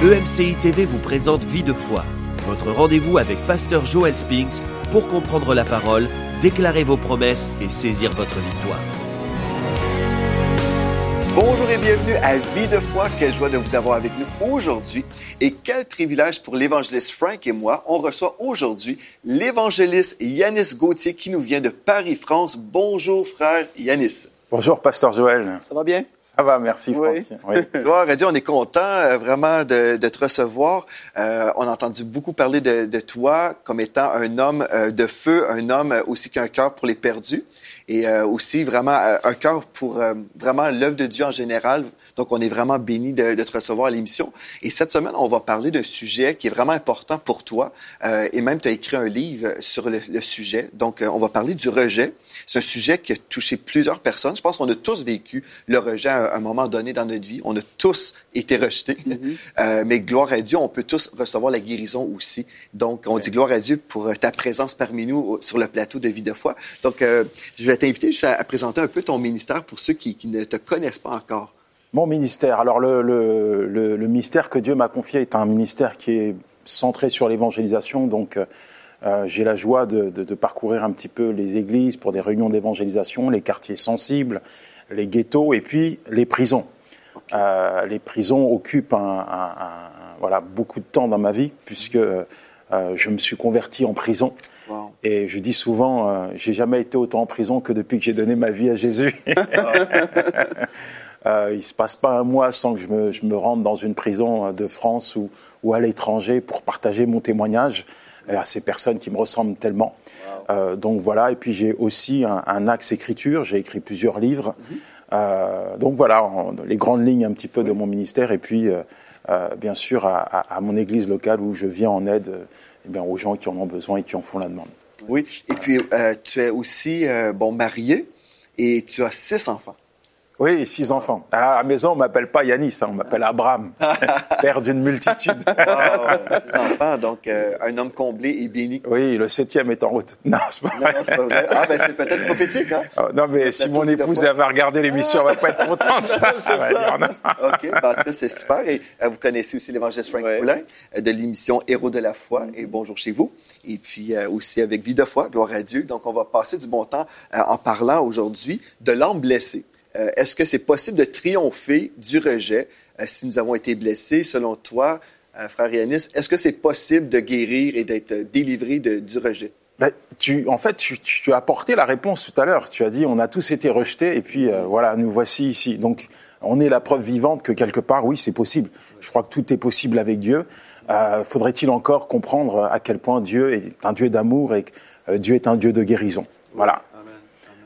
EMCI TV vous présente Vie de foi, votre rendez-vous avec Pasteur Joel Spinks pour comprendre la parole, déclarer vos promesses et saisir votre victoire. Bonjour et bienvenue à Vie de foi. Quelle joie de vous avoir avec nous aujourd'hui. Et quel privilège pour l'évangéliste Frank et moi. On reçoit aujourd'hui l'évangéliste Yanis Gauthier qui nous vient de Paris, France. Bonjour frère Yanis. Bonjour Pasteur Joël. Ça va bien? Ça va, merci oui. Franck. Oui. Gloire à Dieu, on est content euh, vraiment de, de, te recevoir. Euh, on a entendu beaucoup parler de, de, toi comme étant un homme euh, de feu, un homme aussi qui a un cœur pour les perdus et euh, aussi vraiment un cœur pour vraiment l'œuvre de Dieu en général. Donc, on est vraiment béni de, de, te recevoir à l'émission. Et cette semaine, on va parler d'un sujet qui est vraiment important pour toi. Euh, et même, tu as écrit un livre sur le, le sujet. Donc, euh, on va parler du rejet. C'est un sujet qui a touché plusieurs personnes. Je pense qu'on a tous vécu le rejet à un moment donné dans notre vie. On a tous été rejetés. Mm -hmm. euh, mais gloire à Dieu, on peut tous recevoir la guérison aussi. Donc, on ouais. dit gloire à Dieu pour ta présence parmi nous sur le plateau de Vie de foi. Donc, euh, je vais t'inviter juste à, à, présenter un peu ton ministère pour ceux qui, qui ne te connaissent pas encore. Mon ministère. Alors, le, le, le, le ministère que Dieu m'a confié est un ministère qui est centré sur l'évangélisation. Donc, euh, j'ai la joie de, de, de, parcourir un petit peu les églises pour des réunions d'évangélisation, les quartiers sensibles, les ghettos et puis les prisons. Euh, les prisons occupent un, un, un, voilà, beaucoup de temps dans ma vie puisque euh, je me suis converti en prison. Wow. Et je dis souvent, euh, j'ai jamais été autant en prison que depuis que j'ai donné ma vie à Jésus. Euh, il se passe pas un mois sans que je me, je me rende dans une prison de France ou, ou à l'étranger pour partager mon témoignage à ces personnes qui me ressemblent tellement. Wow. Euh, donc voilà, et puis j'ai aussi un, un, axe écriture, j'ai écrit plusieurs livres. Euh, donc voilà, en, les grandes lignes un petit peu de mon ministère, et puis euh, bien sûr à, à, à, mon église locale où je viens en aide eh bien, aux gens qui en ont besoin et qui en font la demande. Oui, et puis tu es aussi bon marié et tu as six enfants. Oui, six enfants. À la maison, on m'appelle pas Yanis, hein, on m'appelle Abraham, père d'une multitude. oh, six enfants, donc euh, un homme comblé et béni. Oui, le septième est en route. Non, c'est pas vrai. Non, c'est pas vrai. Ah, ben c'est peut-être prophétique, hein? Oh, non, mais si mon épouse avait regardé l'émission, elle va pas être contente. c'est ça. OK, ben, en tout cas, c'est super. Et euh, vous connaissez aussi l'évangéliste Frank ouais. Poulain euh, de l'émission Héros de la foi et Bonjour chez vous. Et puis euh, aussi avec Vie de foi, gloire à Dieu. Donc, on va passer du bon temps en parlant aujourd'hui de l'âme blessée. Euh, est-ce que c'est possible de triompher du rejet euh, si nous avons été blessés, selon toi, euh, frère Yanis? Est-ce que c'est possible de guérir et d'être délivré de, du rejet? Ben, tu, en fait, tu, tu, as apporté la réponse tout à l'heure. Tu as dit, on a tous été rejetés, et puis voilà, nous voici ici. Donc, on est la preuve vivante que quelque part, oui, c'est possible. Je crois que tout est possible avec Dieu. Faudrait-il encore comprendre à quel point Dieu est un Dieu d'amour et que Dieu est un Dieu de guérison? Voilà. Amen.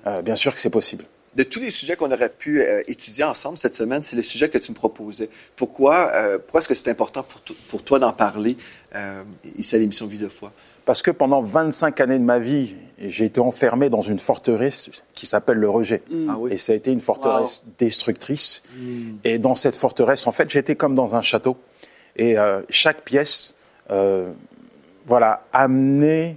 Amen. bien sûr que c'est possible de tous les sujets qu'on aurait pu euh, étudier ensemble cette semaine, c'est le sujet que tu me proposais. Pourquoi, euh, pourquoi est-ce que c'est important pour, pour toi d'en parler euh, ici à l'émission Vie de foi? Parce que pendant 25 années de ma vie, j'ai été enfermé dans une forteresse qui s'appelle le rejet. Mm. Ah oui. Et ça a été une forteresse wow. destructrice. Mm. Et dans cette forteresse, en fait, j'étais comme dans un château. Et chaque pièce, voilà, amenait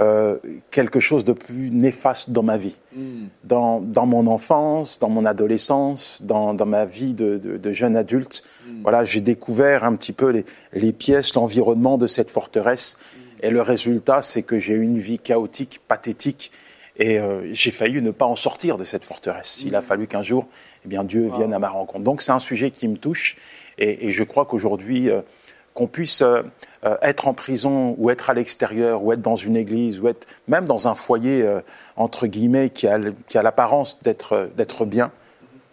euh, quelque chose de plus néfaste dans ma vie, mm. dans, dans, mon enfance, dans mon adolescence, dans, dans ma vie de, de, de jeune adulte. Mm. Voilà, j'ai découvert un petit peu les, les pièces, l'environnement de cette forteresse. Mm. Et le résultat, c'est que j'ai eu une vie chaotique, pathétique, et euh, j'ai failli ne pas en sortir de cette forteresse. Il a fallu qu'un jour, eh bien, Dieu wow. vienne à ma rencontre. Donc c'est un sujet qui me touche, et, et je crois qu'aujourd'hui, euh, qu'on puisse euh, être en prison ou être à l'extérieur ou être dans une église ou être même dans un foyer euh, entre guillemets qui a, qui a l'apparence d'être d'être bien,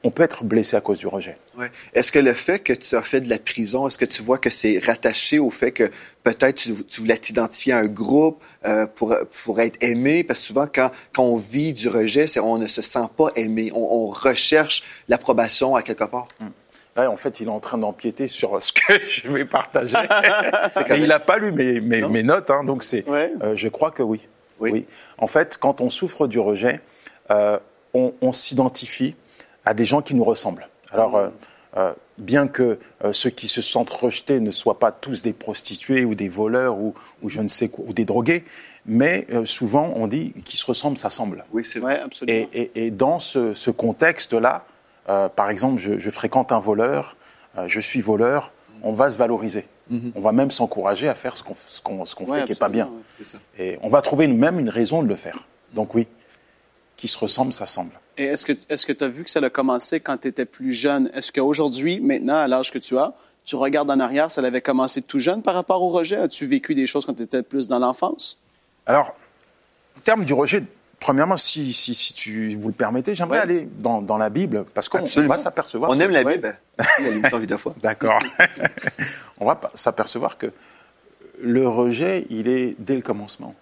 on peut être blessé à cause du rejet. Ouais. Est-ce que le fait que tu as fait de la prison, est-ce que tu vois que c'est rattaché au fait que peut-être tu, tu, voulais t'identifier à un groupe euh, pour, pour être aimé? Parce que souvent, quand, quand on vit du rejet, on ne se sent pas aimé. On, on recherche l'approbation à quelque part. Hum. Là, en fait, il est en train d'empiéter sur ce que je vais partager. Et il n'a pas lu mes, mes, mes notes, hein, donc c'est. Ouais. Euh, je crois que oui. oui. oui. En fait, quand on souffre du rejet, euh, on, on s'identifie à des gens qui nous ressemblent. Alors, mmh. euh, bien que ceux qui se sentent rejetés ne soient pas tous des prostituées ou des voleurs ou, ou je ne sais quoi, ou des drogués, mais souvent on dit qu'ils se ressemblent, s'assemblent. Oui, c'est vrai, absolument. Et, et, et dans ce, ce contexte-là, euh, par exemple, je, je, fréquente un voleur, euh, je suis voleur, on va se valoriser. On va même s'encourager à faire ce qu'on Ouais, fait qui n'est pas bien. ouais. Ça. Et on va trouver même une raison de le faire. Donc oui, qui se ressemble, ça semble. Et est-ce que est-ce que tu as vu que ça a commencé quand tu étais plus jeune? Est-ce qu'aujourd'hui, maintenant, à l'âge que tu as, tu regardes en arrière, ça avait commencé tout jeune par rapport au rejet? As-tu vécu des choses quand tu étais plus dans l'enfance? Alors, en termes du rejet, premièrement, si, si, si tu vous le permettez, j'aimerais Ouais. aller dans, dans la Bible, parce qu'on va s'apercevoir. On aime la. Bible. La limite vie de foi. D'accord. on va s'apercevoir que le rejet, il est dès le commencement.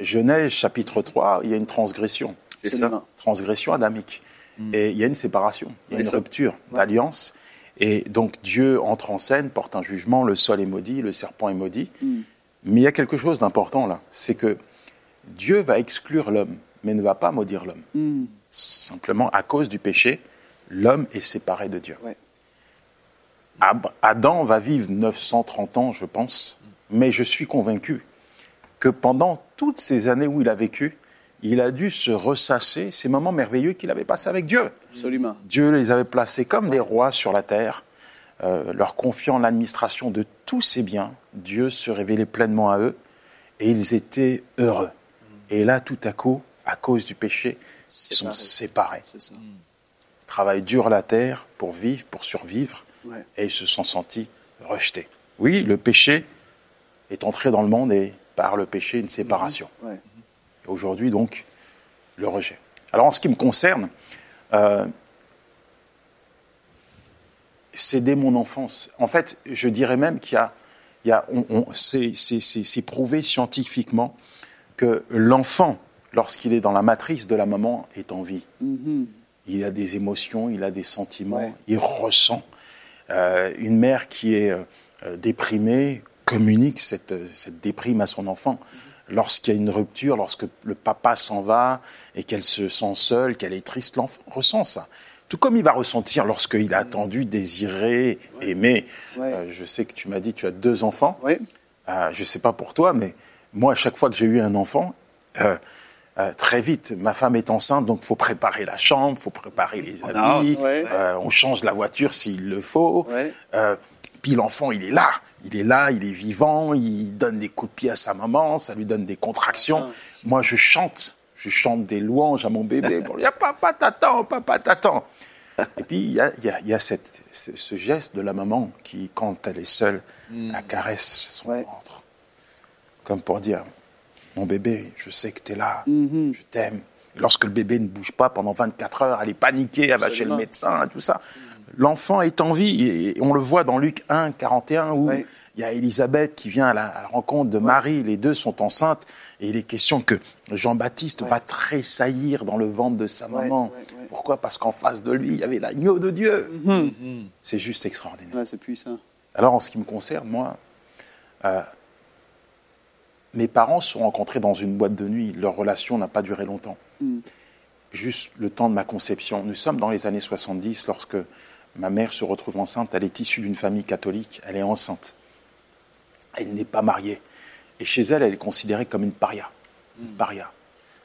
Genèse chapitre 3, il y a une transgression. C'est ça. Transgression adamique. Et il y a une séparation, il y a une ça. rupture d'alliance. Et donc Dieu entre en scène, porte un jugement, le sol est maudit, le serpent est maudit. Mais il y a quelque chose d'important là, c'est que Dieu va exclure l'homme, mais ne va pas maudire l'homme. Simplement, à cause du péché, l'homme est séparé de Dieu. Ouais. Adam va vivre 930 ans, je pense, mais je suis convaincu que pendant toutes ces années où il a vécu, il a dû se ressasser ces moments merveilleux qu'il avait passés avec Dieu. Absolument. Dieu les avait placés comme des rois sur la terre, euh, leur confiant l'administration de tous ses biens. Dieu se révélait pleinement à eux et ils étaient heureux. Et là, tout à coup, à cause du péché, ils sont séparés. Ça. Ils travaillent dur la terre pour vivre, pour survivre, Ouais. et ils se sont sentis rejetés. Oui, le péché est entré dans le monde et par le péché, une séparation. Ouais. Aujourd'hui, donc, le rejet. Alors, en ce qui me concerne, euh, c'est dès mon enfance. En fait, je dirais même qu'il y a, il y a on- on- c'est, c'est- c'est- c'est prouvé scientifiquement que l'enfant, lorsqu'il est dans la matrice de la maman, est en vie. Il a des émotions, il a des sentiments, Ouais. il ressent. Euh, une mère qui est euh, déprimée communique cette, cette déprime à son enfant. Lorsqu'il y a une rupture, lorsque le papa s'en va et qu'elle se sent seule, qu'elle est triste, l'enfant ressent ça. Tout comme il va ressentir lorsqu'il a attendu, désiré, aimé. Ouais. Euh, je sais que tu m'as dit que tu as deux enfants. Je ne sais pas pour toi, mais moi, à chaque fois que j'ai eu un enfant, euh, très vite, ma femme est enceinte, donc il faut préparer la chambre, il faut préparer les On a habits, ouais. euh, on change la voiture s'il le faut. Ouais. Euh, puis l'enfant, il est là, il est là, il est vivant, il donne des coups de pied à sa maman, ça lui donne des contractions. Ah. Moi, je chante, je chante des louanges à mon bébé pour dire Papa t'attend, papa t'attend. Et puis, il y a, il y a- il y a cette- ce, ce geste de la maman qui, quand elle est seule, la caresse son Ouais. ventre. Comme pour dire Mon bébé, je sais que tu es là, Mhm. je t'aime. Lorsque le bébé ne bouge pas pendant 24 heures, elle est paniquée, elle va chez le médecin, tout ça. L'enfant est en vie. Et on le voit dans Luc 1, 41, où il y a Élisabeth qui vient à la, à la rencontre de Marie. Les deux sont enceintes. Et il est question que Jean-Baptiste va tressaillir dans le ventre de sa maman. Pourquoi? Parce qu'en face de lui, il y avait l'agneau de Dieu. C'est juste extraordinaire. Ouais, c'est puissant. Alors, en ce qui me concerne, moi, euh, mes parents se sont rencontrés dans une boîte de nuit. Leur relation n'a pas duré longtemps. Mm. Juste le temps de ma conception. Nous sommes dans les années 70 lorsque ma mère se retrouve enceinte. Elle est issue d'une famille catholique. Elle est enceinte. Elle n'est pas mariée. Et chez elle, elle est considérée comme une paria. Une paria.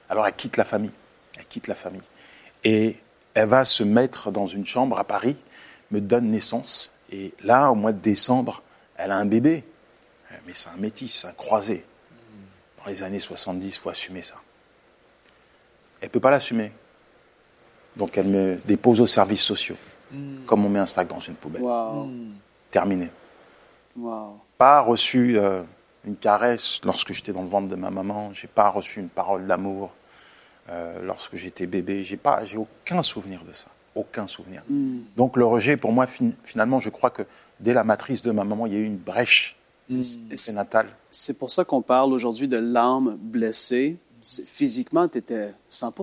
Alors elle quitte la famille. Elle quitte la famille. Et elle va se mettre dans une chambre à Paris, me donne naissance. Et là, au mois de décembre, elle a un bébé. Mais c'est un métis, c'est un croisé. Dans les années 70, il faut assumer ça. Elle ne peut pas l'assumer. Donc elle me dépose aux services sociaux. Comme on met un sac dans une poubelle. Wow. Terminé. Wow. Pas reçu euh, une caresse lorsque j'étais dans le ventre de ma maman. J'ai pas reçu une parole d'amour euh, lorsque j'étais bébé. J'ai pas, j'ai aucun souvenir de ça. Aucun souvenir. Mm. Donc le rejet, pour moi, fin- finalement, je crois que dès la matrice de ma maman, il y a eu une brèche prénatale. C'est pour ça qu'on parle aujourd'hui de l'âme blessée. Physiquement, tu étais 100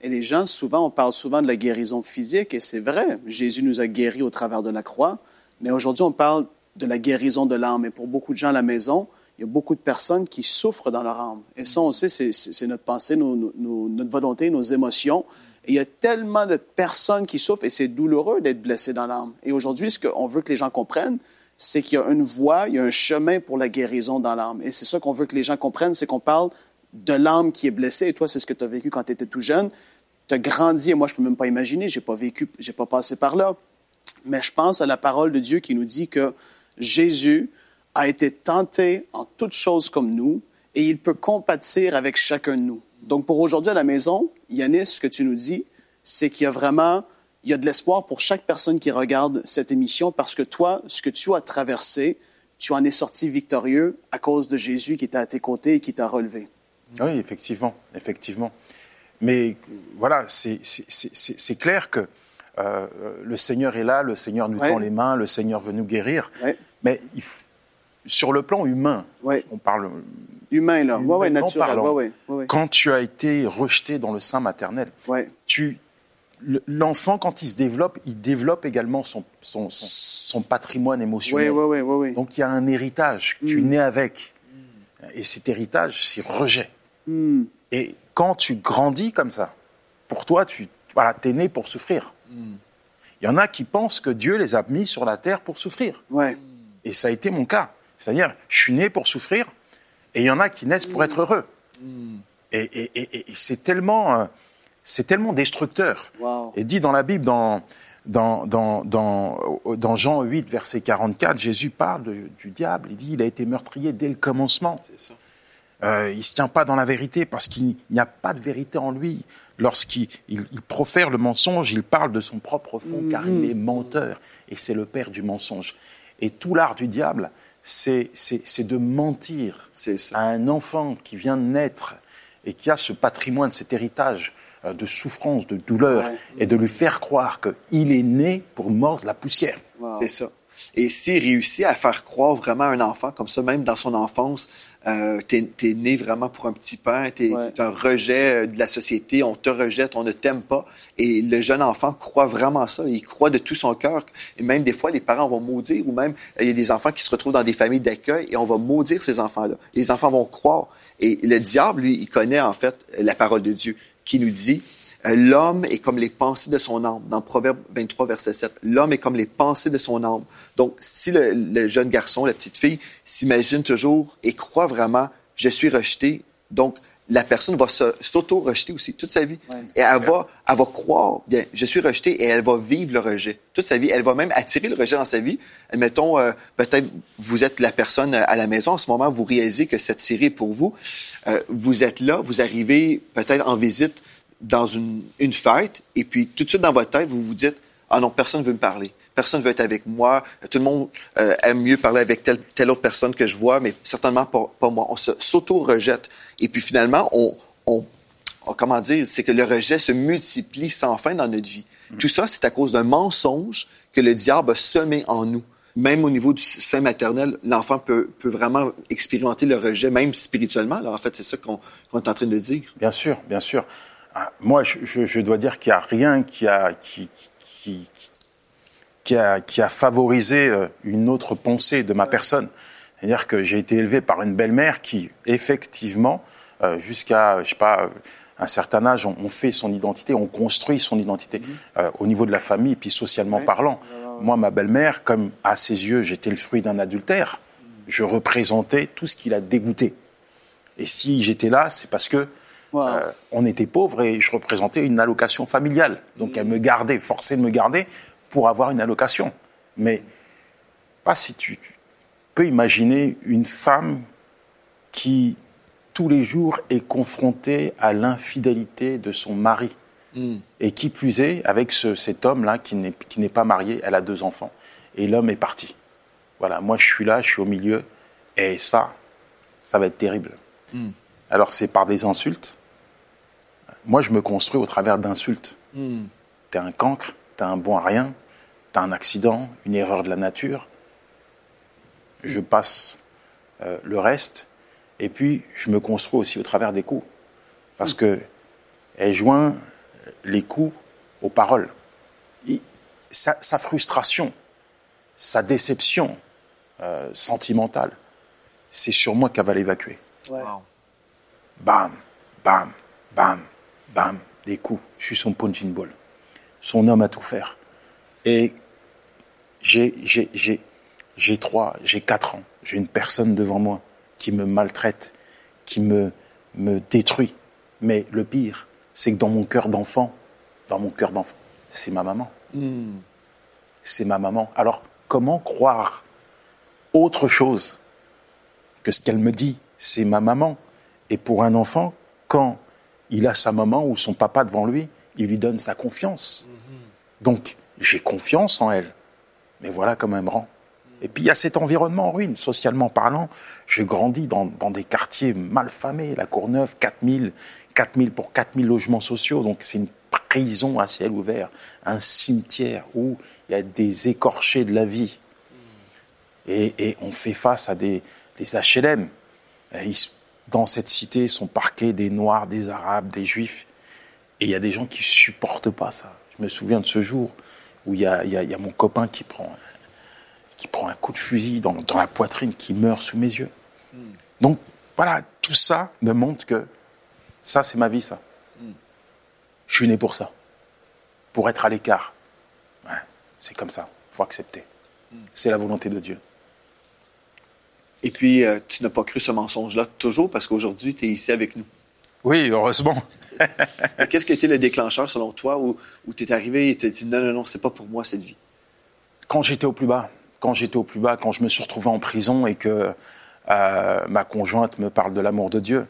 Et les gens, souvent, on parle souvent de la guérison physique, et c'est vrai. Jésus nous a guéris au travers de la croix. Mais aujourd'hui, on parle de la guérison de l'âme. Et pour beaucoup de gens à la maison, il y a beaucoup de personnes qui souffrent dans leur âme. Et ça, on sait, c'est- notre pensée, nos- nos- nos- notre volonté, nos émotions. Et il y a tellement de personnes qui souffrent, et c'est douloureux d'être blessé dans l'âme. Et aujourd'hui, ce qu'on veut que les gens comprennent, c'est qu'il y a une voie, il y a un chemin pour la guérison dans l'âme. Et c'est ça qu'on veut que les gens comprennent, c'est qu'on parle de l'âme qui est blessée. Et toi, c'est ce que tu as vécu quand tu étais tout jeune. Tu as grandi, et moi, je peux même pas imaginer, j'ai pas vécu, j'ai pas passé par là. Mais je pense à la parole de Dieu qui nous dit que Jésus a été tenté en toutes choses comme nous et il peut compatir avec chacun de nous. Donc pour aujourd'hui à la maison, Yanis, ce que tu nous dis, c'est qu'il y a vraiment il y a de l'espoir pour chaque personne qui regarde cette émission parce que toi, ce que tu as traversé, tu en es sorti victorieux à cause de Jésus qui était à tes côtés et qui t'a relevé. Oui, effectivement, effectivement. Mais voilà, c'est clair que euh, le Seigneur est là, le Seigneur nous tend les mains, le Seigneur veut nous guérir. Mais il sur le plan humain, on parle. Humain, là. Oui, ouais, naturel. quand tu as été rejeté dans le sein maternel, tu, l'enfant, quand il se développe, il développe également son, son, son, patrimoine émotionnel. Donc il y a un héritage que tu mm. nais avec. Et cet héritage, c'est rejet. Mm. Et quand tu grandis comme ça, pour toi, tu voilà, es né pour souffrir. Mm. Il y en a qui pensent que Dieu les a mis sur la terre pour souffrir. Ouais. Et ça a été mon cas. C'est-à-dire, je suis né pour souffrir, et il y en a qui naissent pour être heureux. Et, c'est tellement, euh, c'est tellement destructeur. Et dit dans la Bible, dans, dans, dans, dans, Jean 8, verset 44, Jésus parle du diable. Il dit, il a été meurtrier dès le commencement. Ça. Euh, il ne se tient pas dans la vérité parce qu'il n'y a pas de vérité en lui. Lorsqu'il il, profère le mensonge, il parle de son propre fond car il est menteur et c'est le père du mensonge. Et tout l'art du diable, c'est de mentir à un enfant qui vient de naître et qui a ce patrimoine, cet héritage de souffrance, de douleur, et de lui faire croire qu'il est né pour mordre la poussière. C'est ça. Et s'il réussit à faire croire vraiment à un enfant comme ça, même dans son enfance, euh, t'es es né vraiment pour un petit pain, t'es es un rejet euh, de la société, on te rejette, on ne t'aime pas. Et le jeune enfant croit vraiment ça, il croit de tout son cœur. Et même des fois, les parents vont maudire, ou même il y a des enfants qui se retrouvent dans des familles d'accueil et on va maudire ces enfants-là. Les enfants vont croire. Et le diable, lui, il connaît en fait la parole de Dieu qui nous dit euh, l'homme est comme les pensées de son âme. Dans Proverbe 23, verset 7, l'homme est comme les pensées de son âme. Donc, si le, jeune garçon, la petite fille, s'imagine toujours et croit vraiment, je suis rejeté, donc la personne va s'auto-rejeter aussi toute sa vie. Et elle va, elle va croire, bien, je suis rejeté, et elle va vivre le rejet toute sa vie. Elle va même attirer le rejet dans sa vie. Admettons, euh, peut-être vous êtes la personne à la maison en ce moment, vous réalisez que cette série est pour vous. Euh, vous êtes là, vous arrivez peut-être en visite dans une, une, fête, et puis tout de suite dans votre tête, vous vous dites, ah non, personne ne veut me parler. Personne ne veut être avec moi. Tout le monde euh, aime mieux parler avec telle, telle autre personne que je vois, mais certainement pas, pas moi. On s'auto-rejette. Et puis finalement, on, on, comment dire, c'est que le rejet se multiplie sans fin dans notre vie. Mm. Tout ça, c'est à cause d'un mensonge que le diable a semé en nous. Même au niveau du sein maternel, l'enfant peut, peut, vraiment expérimenter le rejet, même spirituellement. Alors, en fait, c'est ça qu'on est en train de dire. Bien sûr, bien sûr. Ah, moi, je, dois dire qu'il n'y a rien qui a, qui, qui, a, qui a favorisé euh, une autre pensée de ma personne. C'est-à-dire que j'ai été élevé par une belle-mère qui, effectivement, euh, jusqu'à, je sais pas, un certain âge, on, fait son identité, on construit son identité mhm. euh, au niveau de la famille, puis socialement parlant. Moi, ma belle-mère, comme à ses yeux, j'étais le fruit d'un adultère, je représentais tout ce qui l'a dégoûté. Et si j'étais là, c'est parce que euh, on était pauvres et je représentais une allocation familiale. Donc elle me gardait, forçait de me garder pour avoir une allocation. Mais pas si tu, peux imaginer une femme qui tous les jours est confrontée à l'infidélité de son mari. Hmm. Et qui plus est, avec cet homme-là qui n'est pas marié, elle a deux enfants. Et l'homme est parti. Voilà, moi je suis là, je suis au milieu. Et ça, ça va être terrible. Hmm. Alors c'est par des insultes, moi, je me construis au travers d'insultes. Hmm. T'es un cancre, t'es un bon à rien, t'as un accident, une erreur de la nature. Je passe euh, le reste, et puis je me construis aussi au travers des coups. Parce que elle joint les coups aux paroles. sa, frustration, sa déception euh, sentimentale, c'est sur moi qu'elle va l'évacuer. Bam, bam, bam, bam, des coups. Je suis son punching ball. Son homme à tout faire. Et j'ai, j'ai, j'ai, j'ai trois, j'ai quatre ans. J'ai une personne devant moi qui me maltraite, qui me, me détruit. Mais le pire, c'est que dans mon cœur d'enfant, dans mon cœur d'enfant, c'est ma maman. Hmm. C'est ma maman. Alors, comment croire autre chose que ce qu'elle me dit. C'est ma maman. Et pour un enfant, quand il a sa maman ou son papa devant lui, il lui donne sa confiance. Donc, j'ai confiance en elle. Mais voilà comme elle me rend. Et puis il y a cet environnement en ruine, socialement parlant. Je grandis dans, des quartiers malfamés, la Courneuve, 4000, 4000 pour 4000 logements sociaux. Donc c'est une prison à ciel ouvert, un cimetière où il y a des écorchés de la vie. Et, on fait face à des, des HLM. Dans cette cité sont parqués des Noirs, des Arabes, des Juifs. Et il y a des gens qui supportent pas ça. Je me souviens de ce jour où il y a, il y a- il y a mon copain qui prend, qui prend un coup de fusil dans, dans la poitrine, qui meurt sous mes yeux. Donc voilà, tout ça me montre que ça, c'est ma vie, ça. Je suis né pour ça, pour être à l'écart. Ouais, c'est comme ça, faut accepter. C'est la volonté de Dieu. Et puis, euh, tu n'as pas cru ce mensonge-là toujours parce qu'aujourd'hui, tu es ici avec nous. Oui, heureusement. Qu'est-ce qui a été le déclencheur selon toi où, où tu es arrivé et tu dit non, non, non, c'est pas pour moi cette vie? quand j'étais au plus bas, quand j'étais au plus bas, quand je me suis retrouvé en prison et que euh, ma conjointe me parle de l'amour de Dieu,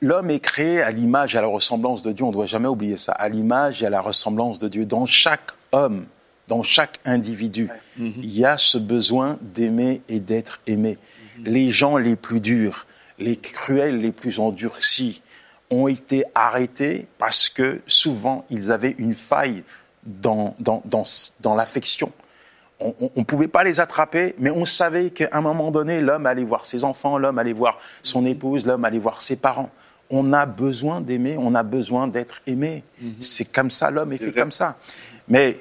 l'homme est créé à l'image et à la ressemblance de Dieu. On ne doit jamais oublier ça. À l'image et à la ressemblance de Dieu. Dans chaque homme, dans chaque individu, il y a ce besoin d'aimer et d'être aimé. Les gens les plus durs, les cruels, les plus endurcis, ont été arrêtés parce que souvent ils avaient une faille dans, dans, dans, dans l'affection. On ne pouvait pas les attraper, mais on savait qu'à un moment donné, l'homme allait voir ses enfants, l'homme allait voir son épouse, l'homme allait voir ses parents. On a besoin d'aimer, on a besoin d'être aimé. C'est comme ça, l'homme est, fait vrai. comme ça. Mais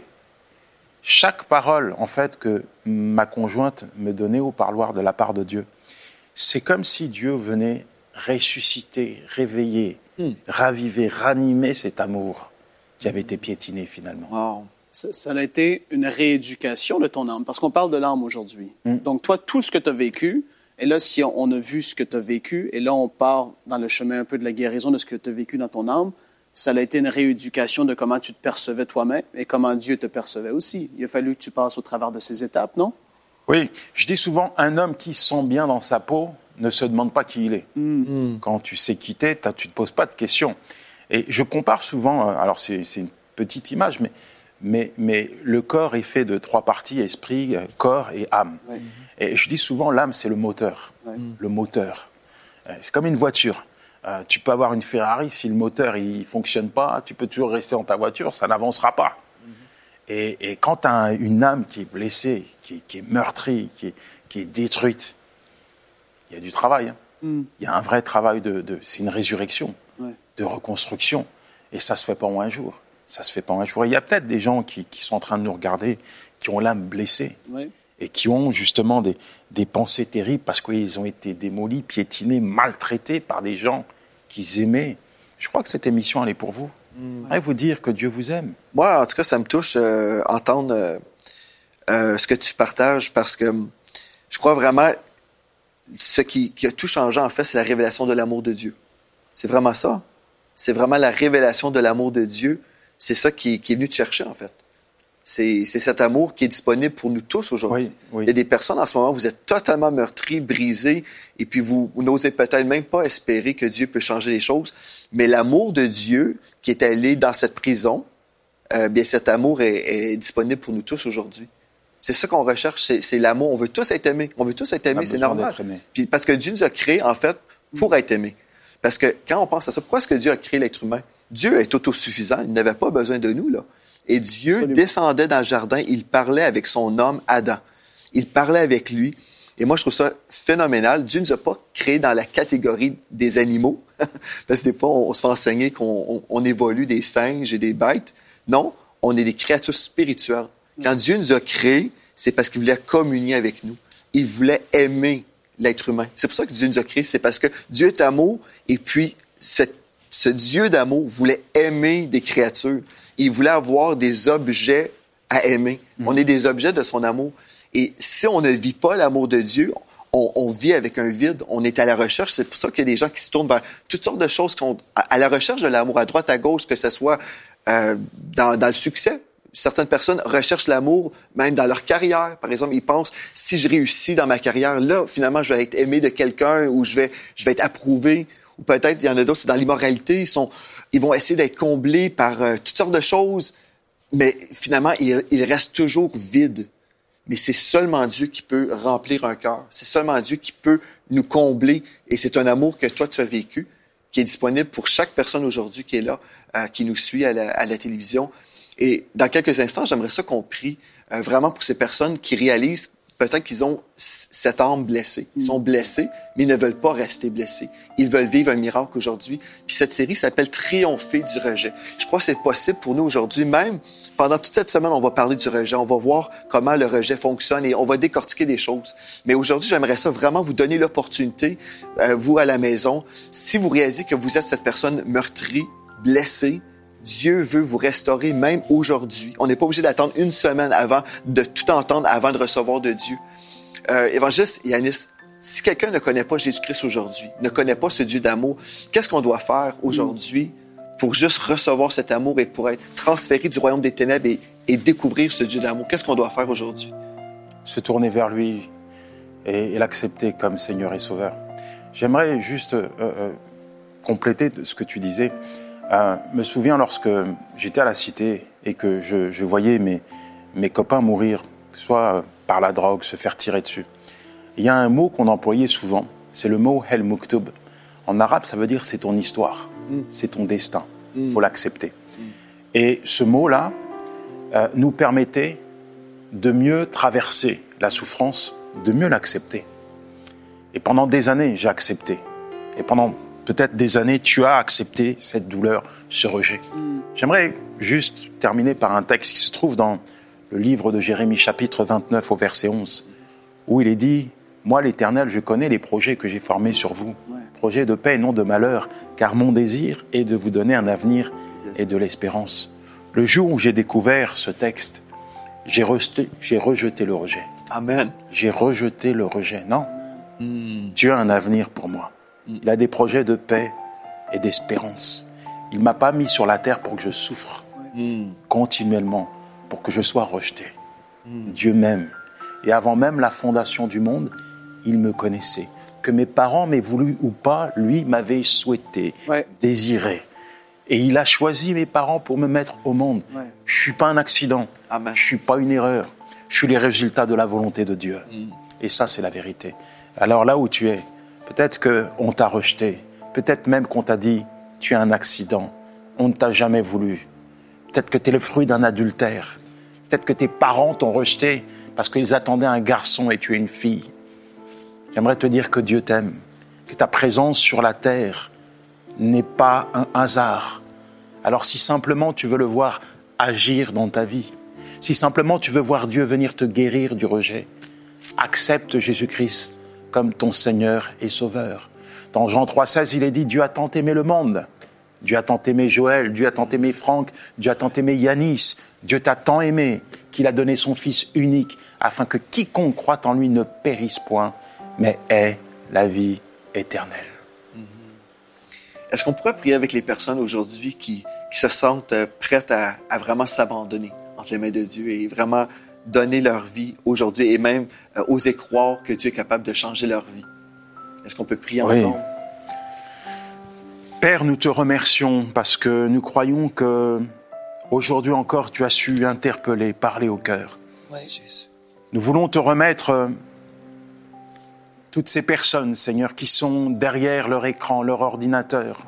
chaque parole, en fait, que ma conjointe me donnait au parloir de la part de Dieu, c'est comme si Dieu venait ressusciter, réveiller, raviver, ranimer cet amour qui avait été piétiné finalement. Wow. Ça, ça a été une rééducation de ton âme, parce qu'on parle de l'âme aujourd'hui. Donc, toi, tout ce que tu as vécu, et là, si on, on a vu ce que tu as vécu, et là, on part dans le chemin un peu de la guérison de ce que tu as vécu dans ton âme, ça a été une rééducation de comment tu te percevais toi-même et comment Dieu te percevait aussi. Il a fallu que tu passes au travers de ces étapes, non? Oui, je dis souvent, un homme qui se sent bien dans sa peau ne se demande pas qui il est. Quand tu sais quitter, t'as- tu ne te poses pas de questions. Et je compare souvent, euh, alors c'est c'est une petite image, mais, mais, mais le corps est fait de trois parties, esprit, corps et âme. Ouais. Et je dis souvent, l'âme, c'est le moteur. Ouais. Le moteur. Euh, C'est comme une voiture. Euh, tu peux avoir une Ferrari, si le moteur il fonctionne pas, tu peux toujours rester dans ta voiture, ça n'avancera pas. Et, et quand tu as une âme qui est blessée, qui, est- qui est meurtrie, qui est, qui est détruite, il y a du travail. hein. Mm. Il y a un vrai travail de, de- c'est une résurrection, Ouais. de reconstruction. Et ça se fait pas en un jour. Ça se fait pas en un jour. Il y a peut-être des gens qui, qui sont en train de nous regarder, qui ont l'âme blessée et qui ont justement des, des pensées terribles parce qu'ils ont été démolis, piétinés, maltraités par des gens qu'ils aimaient. Je crois que cette émission, elle est pour vous. Je vous dire que Dieu vous aime? Moi, en tout cas, ça me touche euh, entendre euh, euh, ce que tu partages parce que je crois vraiment ce qui, a tout changé, en fait, c'est la révélation de l'amour de Dieu. C'est vraiment ça. C'est vraiment la révélation de l'amour de Dieu. C'est ça qui est venu te chercher, en fait. C'est cet amour qui est disponible pour nous tous aujourd'hui. Oui, oui. Il y a des personnes en ce moment, vous êtes totalement meurtris, brisés, et puis vous, vous n'osez peut-être même pas espérer que Dieu peut changer les choses. Mais l'amour de Dieu qui est allé dans cette prison, euh, bien cet amour est, est disponible pour nous tous aujourd'hui. C'est ça qu'on recherche, c'est l'amour. On veut tous être aimés. On veut tous être aimés, c'est normal. aimé. Puis parce que Dieu nous a créés, en fait, pour être aimés. Parce que quand on pense à ça, pourquoi est-ce que Dieu a créé l'être humain? Dieu est autosuffisant, il n'avait pas besoin de nous, là. Et Dieu Absolument. descendait dans le jardin, il parlait avec son homme Adam. Il parlait avec lui. Et moi, je trouve ça phénoménal. Dieu ne nous a pas créés dans la catégorie des animaux. Parce que des fois, on, se fait enseigner qu'on on- on évolue des singes et des bêtes. Non, on est des créatures spirituelles. Quand Dieu nous a créés, c'est parce qu'il voulait communier avec nous. Il voulait aimer l'être humain. C'est pour ça que Dieu nous a créés. C'est parce que Dieu est amour et puis cette- ce Dieu d'amour voulait aimer des créatures. Il voulait avoir des objets à aimer. On est des objets de son amour. Et si on ne vit pas l'amour de Dieu, on, on vit avec un vide. On est à la recherche. C'est pour ça qu'il y a des gens qui se tournent vers toutes sortes de choses qu'on- à, à la recherche de l'amour, à droite, à gauche, que ce soit euh, dans, dans le succès. certaines personnes recherchent l'amour même dans leur carrière. Par exemple, ils pensent si je réussis dans ma carrière, là, finalement, je vais être aimé de quelqu'un ou je vais, je vais être approuvé. Peut-être, il y en a d'autres, c'est dans l'immoralité. Ils ils vont essayer d'être comblés par euh, toutes sortes de choses, mais finalement, ils, ils restent toujours vides. Mais c'est seulement Dieu qui peut remplir un cœur. C'est seulement Dieu qui peut nous combler. Et c'est un amour que toi, tu as vécu, qui est disponible pour chaque personne aujourd'hui qui est là, euh, qui nous suit à la, à la télévision. Et dans quelques instants, j'aimerais ça qu'on prie euh, vraiment pour ces personnes qui réalisent peut-être qu'ils ont cette âme blessée. Ils sont blessés, mais ils ne veulent pas rester blessés. Ils veulent vivre un miracle aujourd'hui. Puis cette série s'appelle Triompher du rejet. Je crois que c'est possible pour nous aujourd'hui. Même pendant toute cette semaine, on va parler du rejet. On va voir comment le rejet fonctionne et on va décortiquer des choses. Mais aujourd'hui, j'aimerais ça vraiment vous donner l'opportunité, euh, vous à la maison, si vous réalisez que vous êtes cette personne meurtrie, blessée, Dieu veut vous restaurer même aujourd'hui. On n'est pas obligé d'attendre une semaine avant de tout entendre, avant de recevoir de Dieu. Euh, évangéliste Yanis, si quelqu'un ne connaît pas Jésus-Christ aujourd'hui, ne connaît pas ce Dieu d'amour, qu'est-ce qu'on doit faire aujourd'hui pour juste recevoir cet amour et pour être transféré du royaume des ténèbres et, découvrir ce Dieu d'amour? Qu'est-ce qu'on doit faire aujourd'hui? Se tourner vers lui et, et l'accepter comme Seigneur et Sauveur. J'aimerais juste euh, euh, compléter ce que tu disais. Euh, me souviens lorsque j'étais à la cité et que je, je voyais mes, mes copains mourir, soit par la drogue, se faire tirer dessus. Il y a un mot qu'on employait souvent, c'est le mot Hel Muktub. En arabe, ça veut dire c'est ton histoire, c'est ton destin. Il faut l'accepter. Et ce mot-là euh, nous permettait de mieux traverser la souffrance, de mieux l'accepter. Et pendant des années, j'ai accepté. Et pendant peut-être des années, tu as accepté cette douleur, ce rejet. J'aimerais juste terminer par un texte qui se trouve dans le livre de Jérémie chapitre 29 au verset 11, où il est dit, Moi l'Éternel, je connais les projets que j'ai formés sur vous, projets de paix et non de malheur, car mon désir est de vous donner un avenir et de l'espérance. Le jour où j'ai découvert ce texte, j'ai rejeté, j'ai rejeté le rejet. Amen. J'ai rejeté le rejet. Non, Dieu a un avenir pour moi. Il a des projets de paix et d'espérance. Il m'a pas mis sur la terre pour que je souffre continuellement, pour que je sois rejeté. Dieu m'aime. Et avant même la fondation du monde, il me connaissait. Que mes parents m'aient voulu ou pas, lui m'avait souhaité, Ouais. désiré. Et il a choisi mes parents pour me mettre au monde. Ouais. Je suis pas un accident. Amen. Je suis pas une erreur. Je suis les résultats de la volonté de Dieu. Et ça, c'est la vérité. Alors là où tu es, peut-être qu'on t'a rejeté. Peut-être même qu'on t'a dit, tu es un accident. On ne t'a jamais voulu. Peut-être que tu es le fruit d'un adultère. Peut-être que tes parents t'ont rejeté parce qu'ils attendaient un garçon et tu es une fille. J'aimerais te dire que Dieu t'aime, que ta présence sur la terre n'est pas un hasard. Alors si simplement tu veux le voir agir dans ta vie, si simplement tu veux voir Dieu venir te guérir du rejet, accepte Jésus-Christ comme ton Seigneur et Sauveur. Dans Jean 3,16, il est dit Dieu a tant aimé le monde. Dieu a tant aimé Joël, Dieu a tant aimé Franck, Dieu a tant aimé Yanis. Dieu t'a tant aimé qu'il a donné son Fils unique afin que quiconque croit en lui ne périsse point, mais ait la vie éternelle. Est-ce qu'on pourrait prier avec les personnes aujourd'hui qui, qui se sentent euh, prêtes à, à vraiment s'abandonner entre les mains de Dieu et vraiment donner leur vie aujourd'hui et même euh, oser croire que Dieu est capable de changer leur vie? Est-ce qu'on peut prier Oui. ensemble? Père, nous te remercions parce que nous croyons que aujourd'hui encore tu as su interpeller, parler au cœur. Jésus. Nous voulons te remettre euh, toutes ces personnes, Seigneur, qui sont derrière leur écran, leur ordinateur,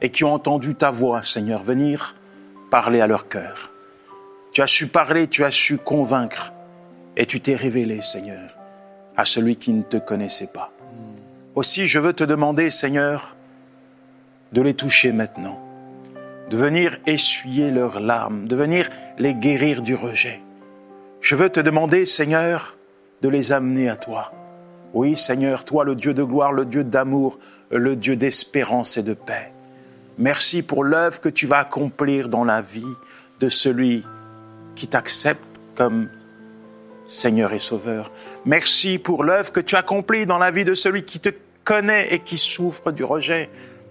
et qui ont entendu ta voix, Seigneur, venir parler à leur cœur. Tu as su parler, tu as su convaincre, et tu t'es révélé, Seigneur, à celui qui ne te connaissait pas. Aussi, je veux te demander, Seigneur, de les toucher maintenant, de venir essuyer leurs larmes, de venir les guérir du rejet. Je veux te demander, Seigneur, de les amener à toi. Oui, Seigneur, toi, le Dieu de gloire, le Dieu d'amour, le Dieu d'espérance et de paix. Merci pour l'œuvre que tu vas accomplir dans la vie de celui qui t'accepte comme Seigneur et Sauveur. Merci pour l'œuvre que tu accomplis dans la vie de celui qui te connaît et qui souffre du rejet.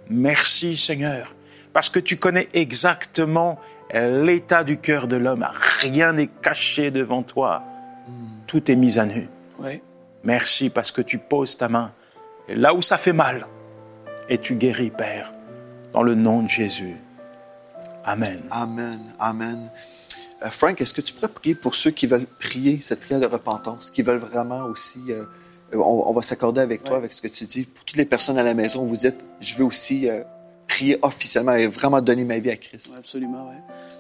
Merci, Seigneur, parce que tu connais exactement l'état du cœur de l'homme. Rien n'est caché devant toi. Tout est mis à nu. Oui. Merci parce que tu poses ta main là où ça fait mal et tu guéris, Père, dans le nom de Jésus. Amen. Amen. Amen. Euh, Frank, est-ce que tu pourrais prier pour ceux qui veulent prier cette prière de repentance, qui veulent vraiment aussi... euh, euh, on, on va s'accorder avec toi, avec ce que tu dis. Pour toutes les personnes à la maison, vous dites, je veux aussi euh, prier officiellement et vraiment donner ma vie à Christ. Absolument, oui.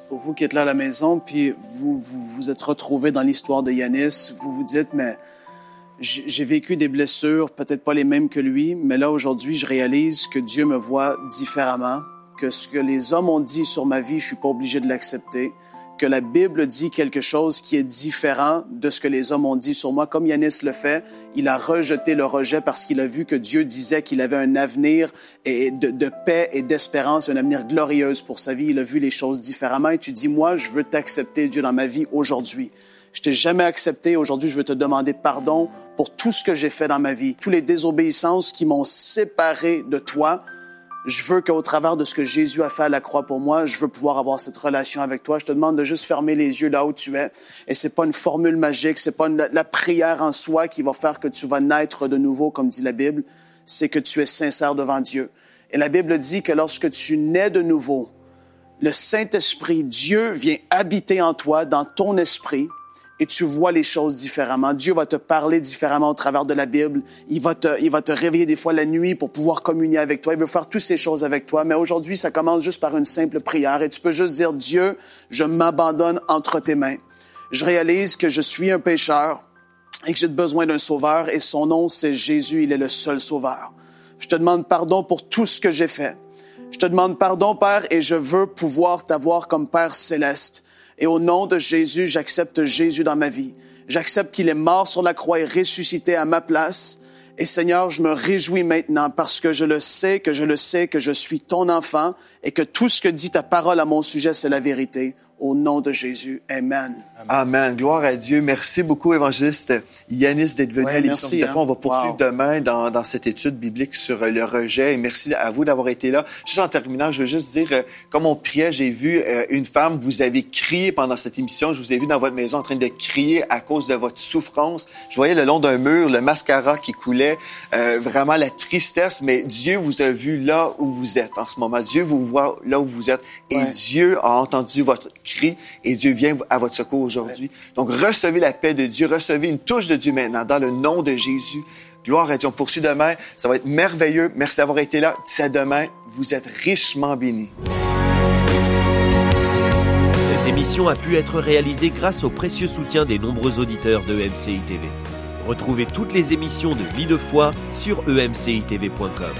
Pour vous qui êtes là à la maison, puis vous vous, vous êtes retrouvés dans l'histoire de Yanis, vous vous dites, mais j'ai j'ai vécu des blessures, peut-être pas les mêmes que lui, mais là aujourd'hui, je réalise que Dieu me voit différemment, que ce que les hommes ont dit sur ma vie, je suis pas obligé de l'accepter, que la Bible dit quelque chose qui est différent de ce que les hommes ont dit sur moi. Comme Yanis le fait, il a rejeté le rejet parce qu'il a vu que Dieu disait qu'il avait un avenir et de, paix et d'espérance, un avenir glorieuse pour sa vie. Il a vu les choses différemment et tu dis, moi, je veux t'accepter, Dieu, dans ma vie aujourd'hui. Je t'ai jamais accepté. Aujourd'hui, je veux te demander pardon pour tout ce que j'ai fait dans ma vie, toutes les désobéissances qui m'ont séparé de toi. Je veux qu'au travers de ce que Jésus a fait à la croix pour moi, je veux pouvoir avoir cette relation avec toi. Je te demande de juste fermer les yeux là où tu es. Et c'est pas une formule magique, c'est pas la prière en soi qui va faire que tu vas naître de nouveau, comme dit la Bible. C'est que tu es sincère devant Dieu. Et la Bible dit que lorsque tu nais de nouveau, le Saint-Esprit, Dieu vient habiter en toi, dans ton esprit, et tu vois les choses différemment. Dieu va te parler différemment au travers de la Bible. Il va te, il va te réveiller des fois la nuit pour pouvoir communier avec toi. Il veut faire toutes ces choses avec toi. Mais aujourd'hui, ça commence juste par une simple prière et tu peux juste dire, Dieu, je m'abandonne entre tes mains. Je réalise que je suis un pécheur et que j'ai besoin d'un sauveur et son nom, c'est Jésus. Il est le seul sauveur. Je te demande pardon pour tout ce que j'ai fait. Je te demande pardon, Père, et je veux pouvoir t'avoir comme Père céleste. Et au nom de Jésus, j'accepte Jésus dans ma vie. J'accepte qu'il est mort sur la croix et ressuscité à ma place. Et Seigneur, je me réjouis maintenant parce que je le sais, que je le sais, que je suis ton enfant et que tout ce que dit ta parole à mon sujet, c'est la vérité. Au nom de Jésus. Amen. Amen. Gloire à Dieu. Merci beaucoup, évangéliste Yanis, d'être venu Ouais, à l'émission de hein. On va poursuivre Wow. demain dans, dans cette étude biblique sur euh, le rejet. Et merci à vous d'avoir été là. Juste en terminant, je veux juste dire, euh, comme on priait, j'ai vu euh, une femme, vous avez crié pendant cette émission. Je vous ai vu dans votre maison en train de crier à cause de votre souffrance. Je voyais le long d'un mur le mascara qui coulait, euh, vraiment la tristesse, mais Dieu vous a vu là où vous êtes en ce moment. Dieu vous voit là où vous êtes. Et Ouais. Dieu a entendu votre cri et Dieu vient à votre secours aujourd'hui. Donc, recevez la paix de Dieu, recevez une touche de Dieu maintenant dans le nom de Jésus. Gloire à Dieu. On poursuit demain. Ça va être merveilleux. Merci d'avoir été là. D'ici à demain, vous êtes richement bénis. Cette émission a pu être réalisée grâce au précieux soutien des nombreux auditeurs de MCI TV. Retrouvez toutes les émissions de Vie de foi sur emcitv.com.